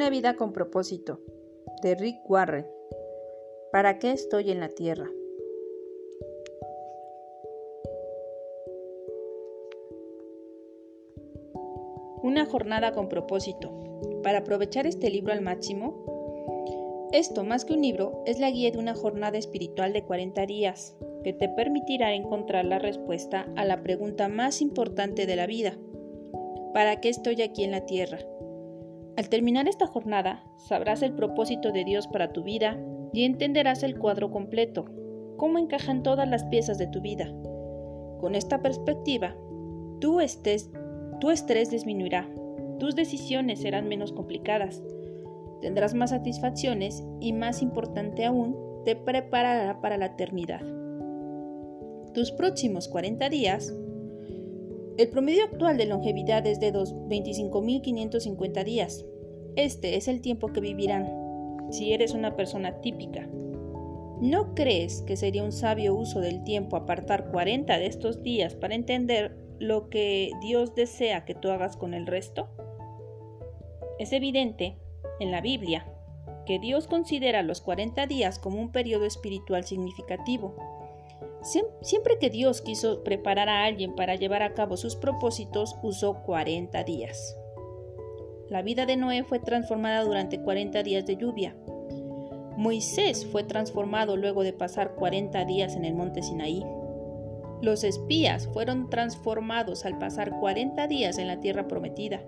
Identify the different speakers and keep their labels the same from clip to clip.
Speaker 1: Una vida con propósito, de Rick Warren. ¿Para qué estoy en la tierra? Una jornada con propósito. Para aprovechar este libro al máximo, esto más que un libro es la guía de una jornada espiritual de 40 días que te permitirá encontrar la respuesta a la pregunta más importante de la vida. ¿Para qué estoy aquí en la tierra? Al terminar esta jornada, sabrás el propósito de Dios para tu vida y entenderás el cuadro completo, cómo encajan todas las piezas de tu vida. Con esta perspectiva, tu, estés, estrés disminuirá, tus decisiones serán menos complicadas, tendrás más satisfacciones y más importante aún, te preparará para la eternidad. Tus próximos 40 días el promedio actual de longevidad es de 25.550 días. Este es el tiempo que vivirán si eres una persona típica. ¿No crees que sería un sabio uso del tiempo apartar 40 de estos días para entender lo que Dios desea que tú hagas con el resto? Es evidente en la Biblia que Dios considera los 40 días como un periodo espiritual significativo Siempre que Dios quiso preparar a alguien para llevar a cabo sus propósitos, usó 40 días. La vida de Noé fue transformada durante 40 días de lluvia. Moisés fue transformado luego de pasar 40 días en el monte Sinaí. Los espías fueron transformados al pasar 40 días en la tierra prometida.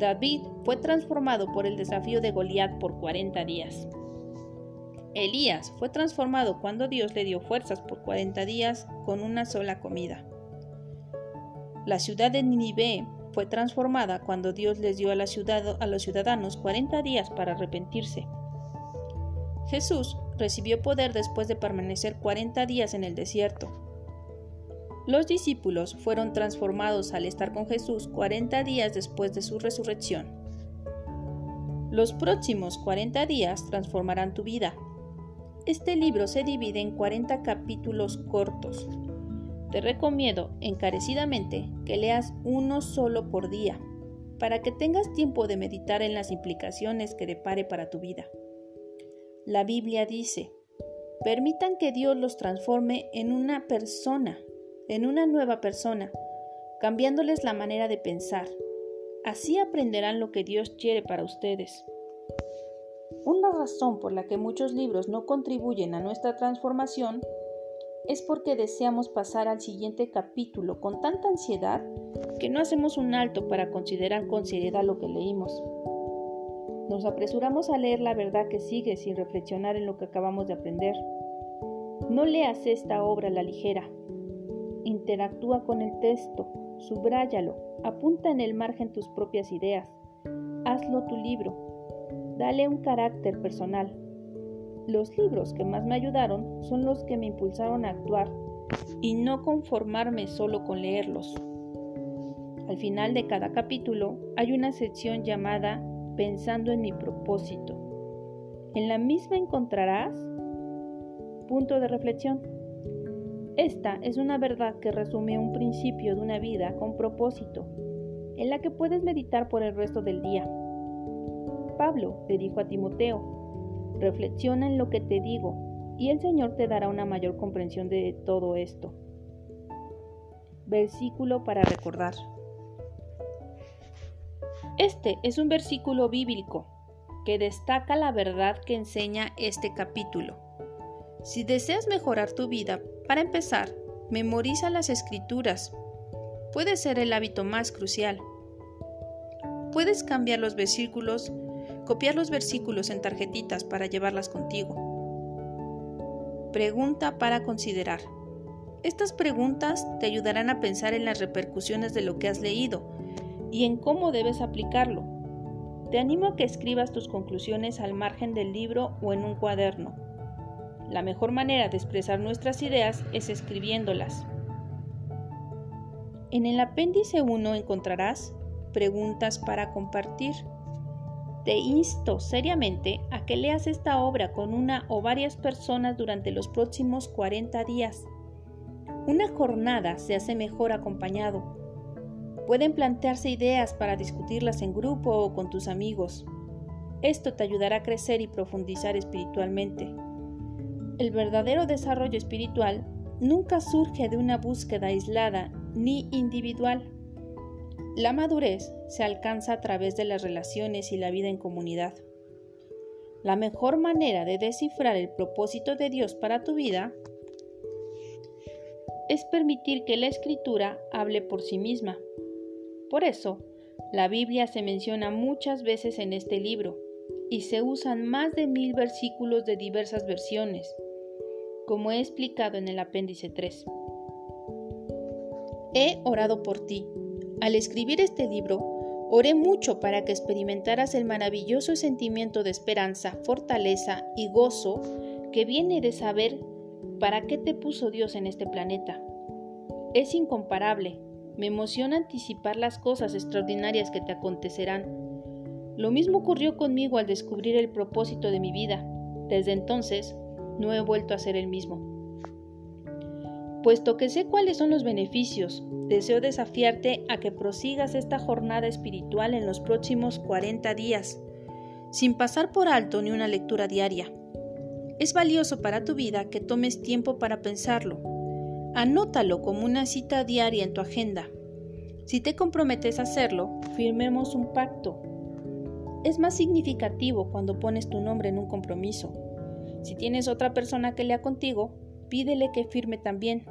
Speaker 1: David fue transformado por el desafío de Goliat por 40 días. Elías fue transformado cuando Dios le dio fuerzas por 40 días con una sola comida. La ciudad de Nínive fue transformada cuando Dios les dio a, la ciudad, a los ciudadanos 40 días para arrepentirse. Jesús recibió poder después de permanecer 40 días en el desierto. Los discípulos fueron transformados al estar con Jesús 40 días después de su resurrección. Los próximos 40 días transformarán tu vida este libro se divide en 40 capítulos cortos. Te recomiendo encarecidamente que leas uno solo por día, para que tengas tiempo de meditar en las implicaciones que depare para tu vida. La Biblia dice, permitan que Dios los transforme en una persona, en una nueva persona, cambiándoles la manera de pensar. Así aprenderán lo que Dios quiere para ustedes. Una razón por la que muchos libros no contribuyen a nuestra transformación es porque deseamos pasar al siguiente capítulo con tanta ansiedad que no hacemos un alto para considerar con seriedad lo que leímos. Nos apresuramos a leer la verdad que sigue sin reflexionar en lo que acabamos de aprender. No leas esta obra a la ligera. Interactúa con el texto, subráyalo, apunta en el margen tus propias ideas. Hazlo tu libro, Dale un carácter personal. Los libros que más me ayudaron son los que me impulsaron a actuar y no conformarme solo con leerlos. Al final de cada capítulo hay una sección llamada Pensando en mi propósito. En la misma encontrarás punto de reflexión. Esta es una verdad que resume un principio de una vida con propósito, en la que puedes meditar por el resto del día. Pablo le dijo a Timoteo, reflexiona en lo que te digo, y el Señor te dará una mayor comprensión de todo esto. Versículo para recordar. Este es un versículo bíblico que destaca la verdad que enseña este capítulo. Si deseas mejorar tu vida, para empezar, memoriza las escrituras. Puede ser el hábito más crucial. Puedes cambiar los versículos Copiar los versículos en tarjetitas para llevarlas contigo. Pregunta para considerar. Estas preguntas te ayudarán a pensar en las repercusiones de lo que has leído y en cómo debes aplicarlo. Te animo a que escribas tus conclusiones al margen del libro o en un cuaderno. La mejor manera de expresar nuestras ideas es escribiéndolas. En el apéndice 1 encontrarás preguntas para compartir. Te insto seriamente a que leas esta obra con una o varias personas durante los próximos 40 días. Una jornada se hace mejor acompañado. Pueden plantearse ideas para discutirlas en grupo o con tus amigos. Esto te ayudará a crecer y profundizar espiritualmente. El verdadero desarrollo espiritual nunca surge de una búsqueda aislada ni individual. La madurez se alcanza a través de las relaciones y la vida en comunidad. La mejor manera de descifrar el propósito de Dios para tu vida es permitir que la escritura hable por sí misma. Por eso, la Biblia se menciona muchas veces en este libro y se usan más de mil versículos de diversas versiones, como he explicado en el apéndice 3. He orado por ti. Al escribir este libro, oré mucho para que experimentaras el maravilloso sentimiento de esperanza, fortaleza y gozo que viene de saber para qué te puso Dios en este planeta. Es incomparable. Me emociona anticipar las cosas extraordinarias que te acontecerán. Lo mismo ocurrió conmigo al descubrir el propósito de mi vida. Desde entonces, no he vuelto a ser el mismo. Puesto que sé cuáles son los beneficios, deseo desafiarte a que prosigas esta jornada espiritual en los próximos 40 días, sin pasar por alto ni una lectura diaria. Es valioso para tu vida que tomes tiempo para pensarlo. Anótalo como una cita diaria en tu agenda. Si te comprometes a hacerlo, firmemos un pacto. Es más significativo cuando pones tu nombre en un compromiso. Si tienes otra persona que lea contigo, pídele que firme también.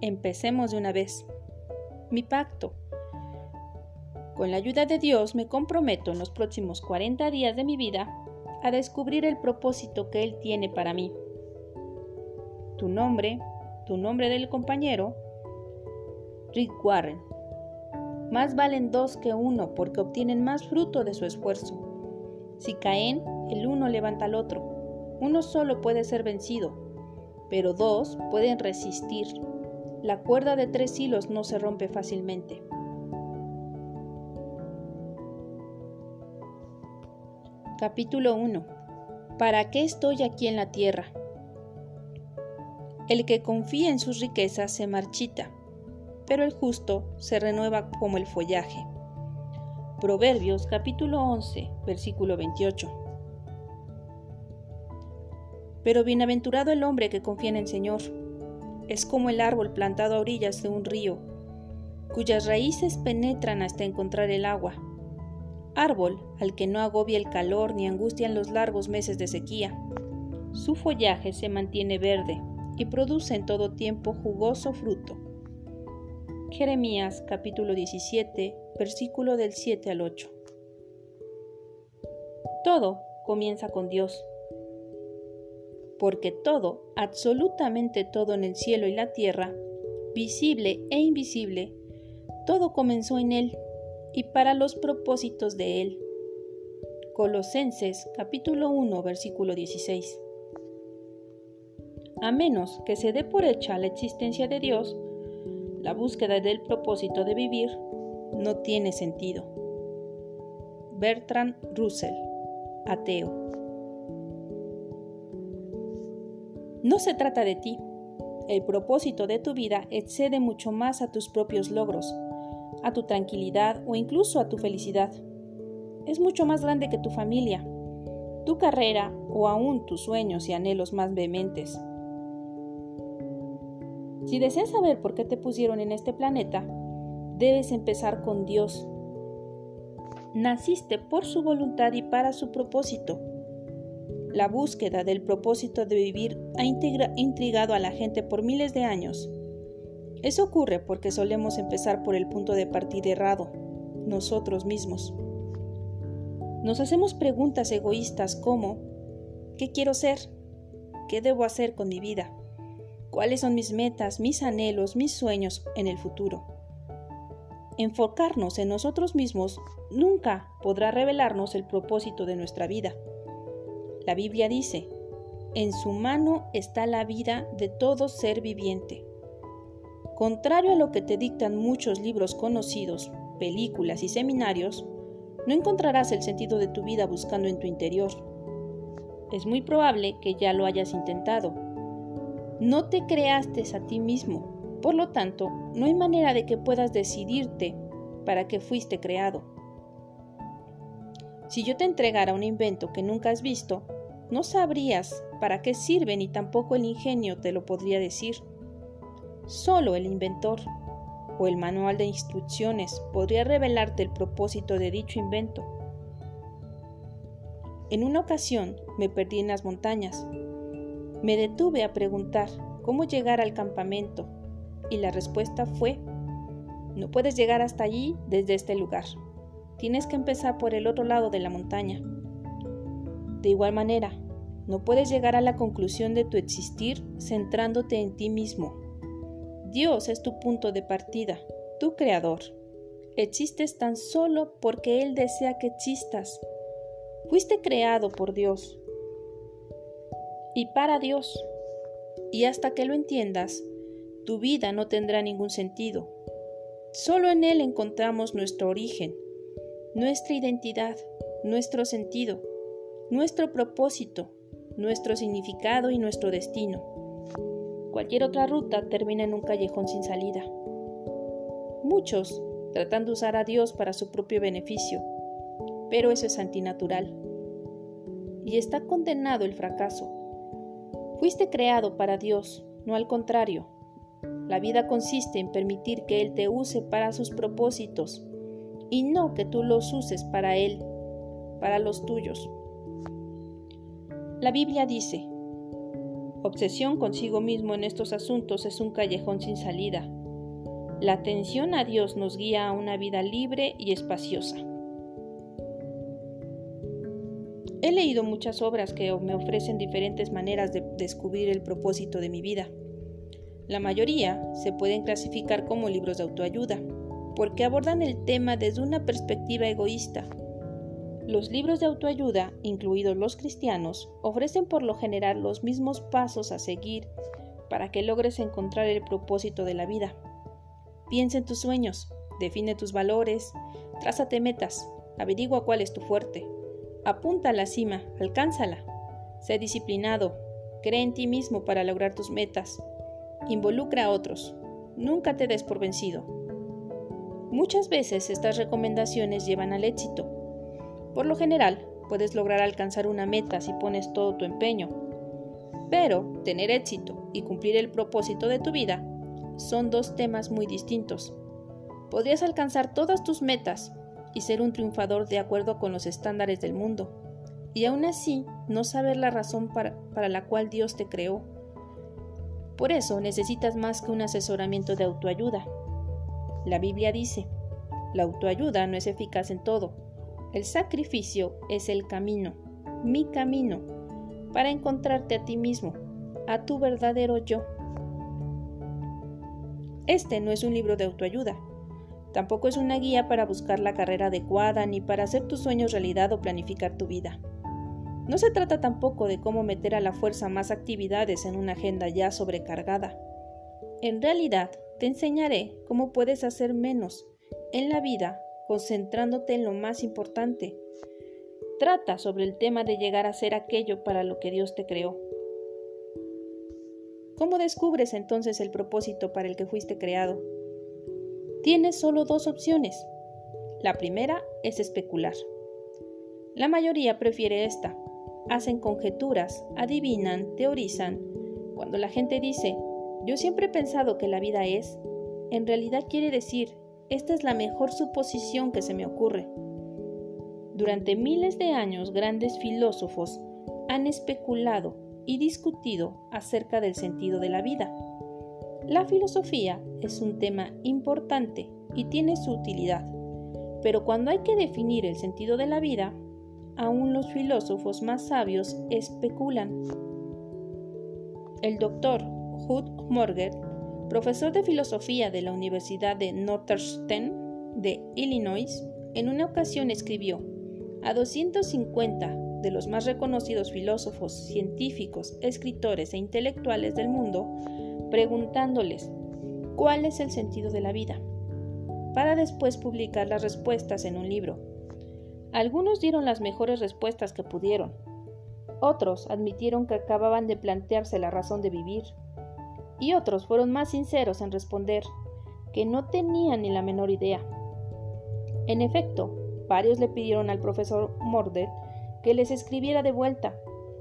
Speaker 1: Empecemos de una vez. Mi pacto. Con la ayuda de Dios me comprometo en los próximos 40 días de mi vida a descubrir el propósito que Él tiene para mí. Tu nombre, tu nombre del compañero, Rick Warren. Más valen dos que uno porque obtienen más fruto de su esfuerzo. Si caen, el uno levanta al otro. Uno solo puede ser vencido, pero dos pueden resistir. La cuerda de tres hilos no se rompe fácilmente. Capítulo 1. ¿Para qué estoy aquí en la tierra? El que confía en sus riquezas se marchita, pero el justo se renueva como el follaje. Proverbios capítulo 11, versículo 28. Pero bienaventurado el hombre que confía en el Señor. Es como el árbol plantado a orillas de un río, cuyas raíces penetran hasta encontrar el agua. Árbol al que no agobia el calor ni angustian los largos meses de sequía. Su follaje se mantiene verde y produce en todo tiempo jugoso fruto. Jeremías capítulo 17, versículo del 7 al 8. Todo comienza con Dios porque todo, absolutamente todo en el cielo y la tierra, visible e invisible, todo comenzó en Él y para los propósitos de Él. Colosenses capítulo 1 versículo 16. A menos que se dé por hecha la existencia de Dios, la búsqueda del propósito de vivir no tiene sentido. Bertrand Russell, ateo. No se trata de ti. El propósito de tu vida excede mucho más a tus propios logros, a tu tranquilidad o incluso a tu felicidad. Es mucho más grande que tu familia, tu carrera o aún tus sueños y anhelos más vehementes. Si deseas saber por qué te pusieron en este planeta, debes empezar con Dios. Naciste por su voluntad y para su propósito. La búsqueda del propósito de vivir ha intrigado a la gente por miles de años. Eso ocurre porque solemos empezar por el punto de partida errado, nosotros mismos. Nos hacemos preguntas egoístas como ¿qué quiero ser? ¿Qué debo hacer con mi vida? ¿Cuáles son mis metas, mis anhelos, mis sueños en el futuro? Enfocarnos en nosotros mismos nunca podrá revelarnos el propósito de nuestra vida. La Biblia dice, en su mano está la vida de todo ser viviente. Contrario a lo que te dictan muchos libros conocidos, películas y seminarios, no encontrarás el sentido de tu vida buscando en tu interior. Es muy probable que ya lo hayas intentado. No te creaste a ti mismo, por lo tanto, no hay manera de que puedas decidirte para que fuiste creado. Si yo te entregara un invento que nunca has visto, no sabrías para qué sirve ni tampoco el ingenio te lo podría decir. Solo el inventor o el manual de instrucciones podría revelarte el propósito de dicho invento. En una ocasión me perdí en las montañas. Me detuve a preguntar cómo llegar al campamento y la respuesta fue, no puedes llegar hasta allí desde este lugar. Tienes que empezar por el otro lado de la montaña. De igual manera, no puedes llegar a la conclusión de tu existir centrándote en ti mismo. Dios es tu punto de partida, tu creador. Existes tan solo porque Él desea que existas. Fuiste creado por Dios y para Dios. Y hasta que lo entiendas, tu vida no tendrá ningún sentido. Solo en Él encontramos nuestro origen, nuestra identidad, nuestro sentido, nuestro propósito, nuestro significado y nuestro destino. Cualquier otra ruta termina en un callejón sin salida. Muchos tratan de usar a Dios para su propio beneficio, pero eso es antinatural. Y está condenado el fracaso. Fuiste creado para Dios, no al contrario. La vida consiste en permitir que Él te use para sus propósitos y no que tú los uses para Él, para los tuyos. La Biblia dice, obsesión consigo mismo en estos asuntos es un callejón sin salida. La atención a Dios nos guía a una vida libre y espaciosa. He leído muchas obras que me ofrecen diferentes maneras de descubrir el propósito de mi vida. La mayoría se pueden clasificar como libros de autoayuda, porque abordan el tema desde una perspectiva egoísta los libros de autoayuda, incluidos los cristianos, ofrecen por lo general los mismos pasos a seguir para que logres encontrar el propósito de la vida. Piensa en tus sueños, define tus valores, trázate metas, averigua cuál es tu fuerte, apunta a la cima, alcánzala, sé disciplinado, cree en ti mismo para lograr tus metas, involucra a otros, nunca te des por vencido. Muchas veces estas recomendaciones llevan al éxito, por lo general, puedes lograr alcanzar una meta si pones todo tu empeño. Pero tener éxito y cumplir el propósito de tu vida son dos temas muy distintos. Podrías alcanzar todas tus metas y ser un triunfador de acuerdo con los estándares del mundo, y aún así no saber la razón para, para la cual Dios te creó. Por eso necesitas más que un asesoramiento de autoayuda. La Biblia dice, la autoayuda no es eficaz en todo, el sacrificio es el camino, mi camino, para encontrarte a ti mismo, a tu verdadero yo. Este no es un libro de autoayuda, tampoco es una guía para buscar la carrera adecuada ni para hacer tus sueños realidad o planificar tu vida. No se trata tampoco de cómo meter a la fuerza más actividades en una agenda ya sobrecargada. En realidad, te enseñaré cómo puedes hacer menos en la vida concentrándote en lo más importante. Trata sobre el tema de llegar a ser aquello para lo que Dios te creó. ¿Cómo descubres entonces el propósito para el que fuiste creado? Tienes solo dos opciones. La primera es especular. La mayoría prefiere esta. Hacen conjeturas, adivinan, teorizan. Cuando la gente dice, yo siempre he pensado que la vida es, en realidad quiere decir, esta es la mejor suposición que se me ocurre. Durante miles de años grandes filósofos han especulado y discutido acerca del sentido de la vida. La filosofía es un tema importante y tiene su utilidad, pero cuando hay que definir el sentido de la vida, aún los filósofos más sabios especulan. El doctor Hud Morgan profesor de filosofía de la Universidad de Northeastern de Illinois, en una ocasión escribió a 250 de los más reconocidos filósofos, científicos, escritores e intelectuales del mundo, preguntándoles cuál es el sentido de la vida, para después publicar las respuestas en un libro. Algunos dieron las mejores respuestas que pudieron, otros admitieron que acababan de plantearse la razón de vivir, y otros fueron más sinceros en responder que no tenían ni la menor idea. En efecto, varios le pidieron al profesor Morder que les escribiera de vuelta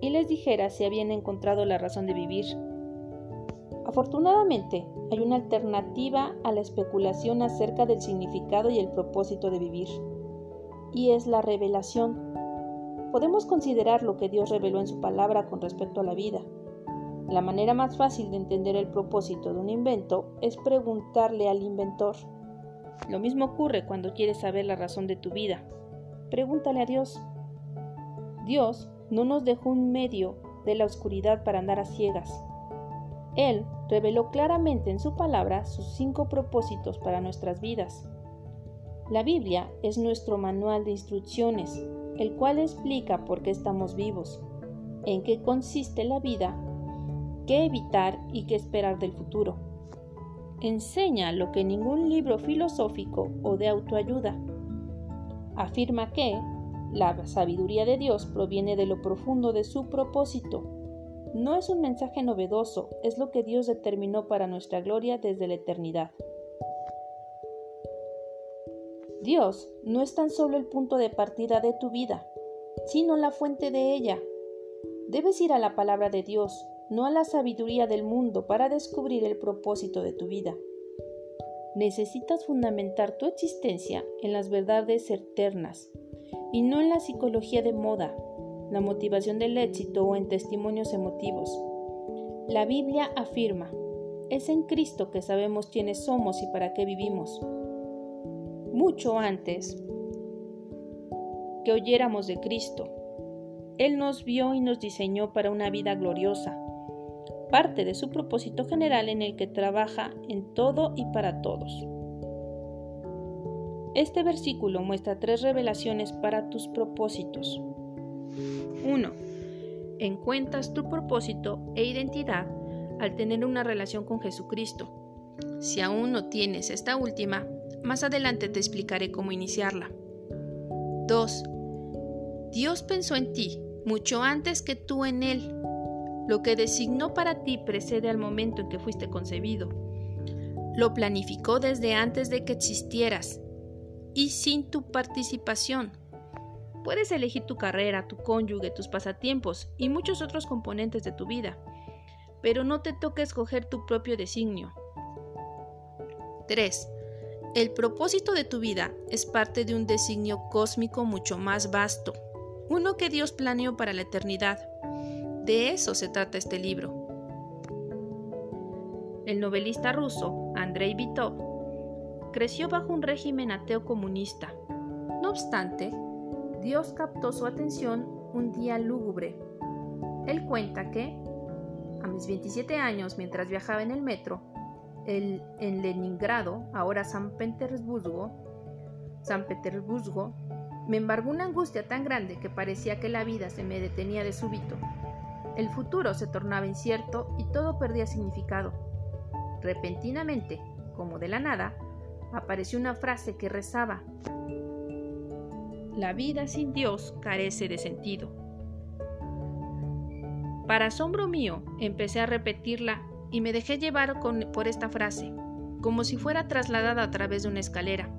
Speaker 1: y les dijera si habían encontrado la razón de vivir. Afortunadamente, hay una alternativa a la especulación acerca del significado y el propósito de vivir, y es la revelación. Podemos considerar lo que Dios reveló en su palabra con respecto a la vida. La manera más fácil de entender el propósito de un invento es preguntarle al inventor. Lo mismo ocurre cuando quieres saber la razón de tu vida. Pregúntale a Dios. Dios no nos dejó un medio de la oscuridad para andar a ciegas. Él reveló claramente en su palabra sus cinco propósitos para nuestras vidas. La Biblia es nuestro manual de instrucciones, el cual explica por qué estamos vivos, en qué consiste la vida, qué evitar y qué esperar del futuro. Enseña lo que ningún libro filosófico o de autoayuda. Afirma que la sabiduría de Dios proviene de lo profundo de su propósito no es un mensaje novedoso, es lo que Dios determinó para nuestra gloria desde la eternidad. Dios no es tan solo el punto de partida de tu vida, sino la fuente de ella. Debes ir a la palabra de Dios, no a la sabiduría del mundo para descubrir el propósito de tu vida. Necesitas fundamentar tu existencia en las verdades eternas y no en la psicología de moda la motivación del éxito o en testimonios emotivos. La Biblia afirma, es en Cristo que sabemos quiénes somos y para qué vivimos. Mucho antes que oyéramos de Cristo, Él nos vio y nos diseñó para una vida gloriosa, parte de su propósito general en el que trabaja en todo y para todos. Este versículo muestra tres revelaciones para tus propósitos. 1. Encuentras tu propósito e identidad al tener una relación con Jesucristo. Si aún no tienes esta última, más adelante te explicaré cómo iniciarla. 2. Dios pensó en ti mucho antes que tú en Él. Lo que designó para ti precede al momento en que fuiste concebido. Lo planificó desde antes de que existieras y sin tu participación Puedes elegir tu carrera, tu cónyuge, tus pasatiempos y muchos otros componentes de tu vida, pero no te toca escoger tu propio designio. 3. El propósito de tu vida es parte de un designio cósmico mucho más vasto, uno que Dios planeó para la eternidad. De eso se trata este libro. El novelista ruso Andrei Vitov creció bajo un régimen ateo comunista. No obstante, Dios captó su atención un día lúgubre. Él cuenta que, a mis 27 años, mientras viajaba en el metro, en Leningrado, ahora San Petersburgo, San Petersburgo, me embargó una angustia tan grande que parecía que la vida se me detenía de súbito. El futuro se tornaba incierto y todo perdía significado. Repentinamente, como de la nada, apareció una frase que rezaba la vida sin Dios carece de sentido. Para asombro mío, empecé a repetirla y me dejé llevar por esta frase, como si fuera trasladada a través de una escalera.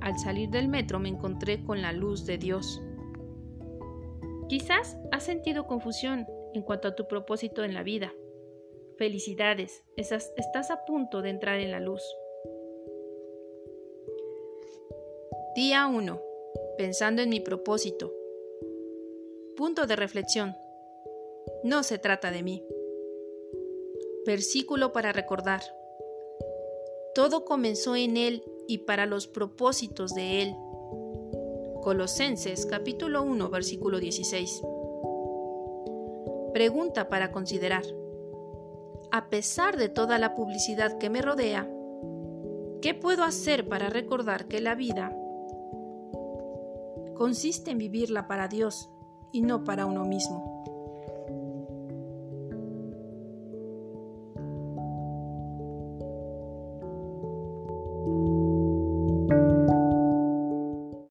Speaker 1: Al salir del metro me encontré con la luz de Dios. Quizás has sentido confusión en cuanto a tu propósito en la vida. Felicidades, estás a punto de entrar en la luz. Día 1 pensando en mi propósito. Punto de reflexión. No se trata de mí. Versículo para recordar. Todo comenzó en Él y para los propósitos de Él. Colosenses capítulo 1 versículo 16. Pregunta para considerar. A pesar de toda la publicidad que me rodea, ¿qué puedo hacer para recordar que la vida consiste en vivirla para Dios y no para uno mismo.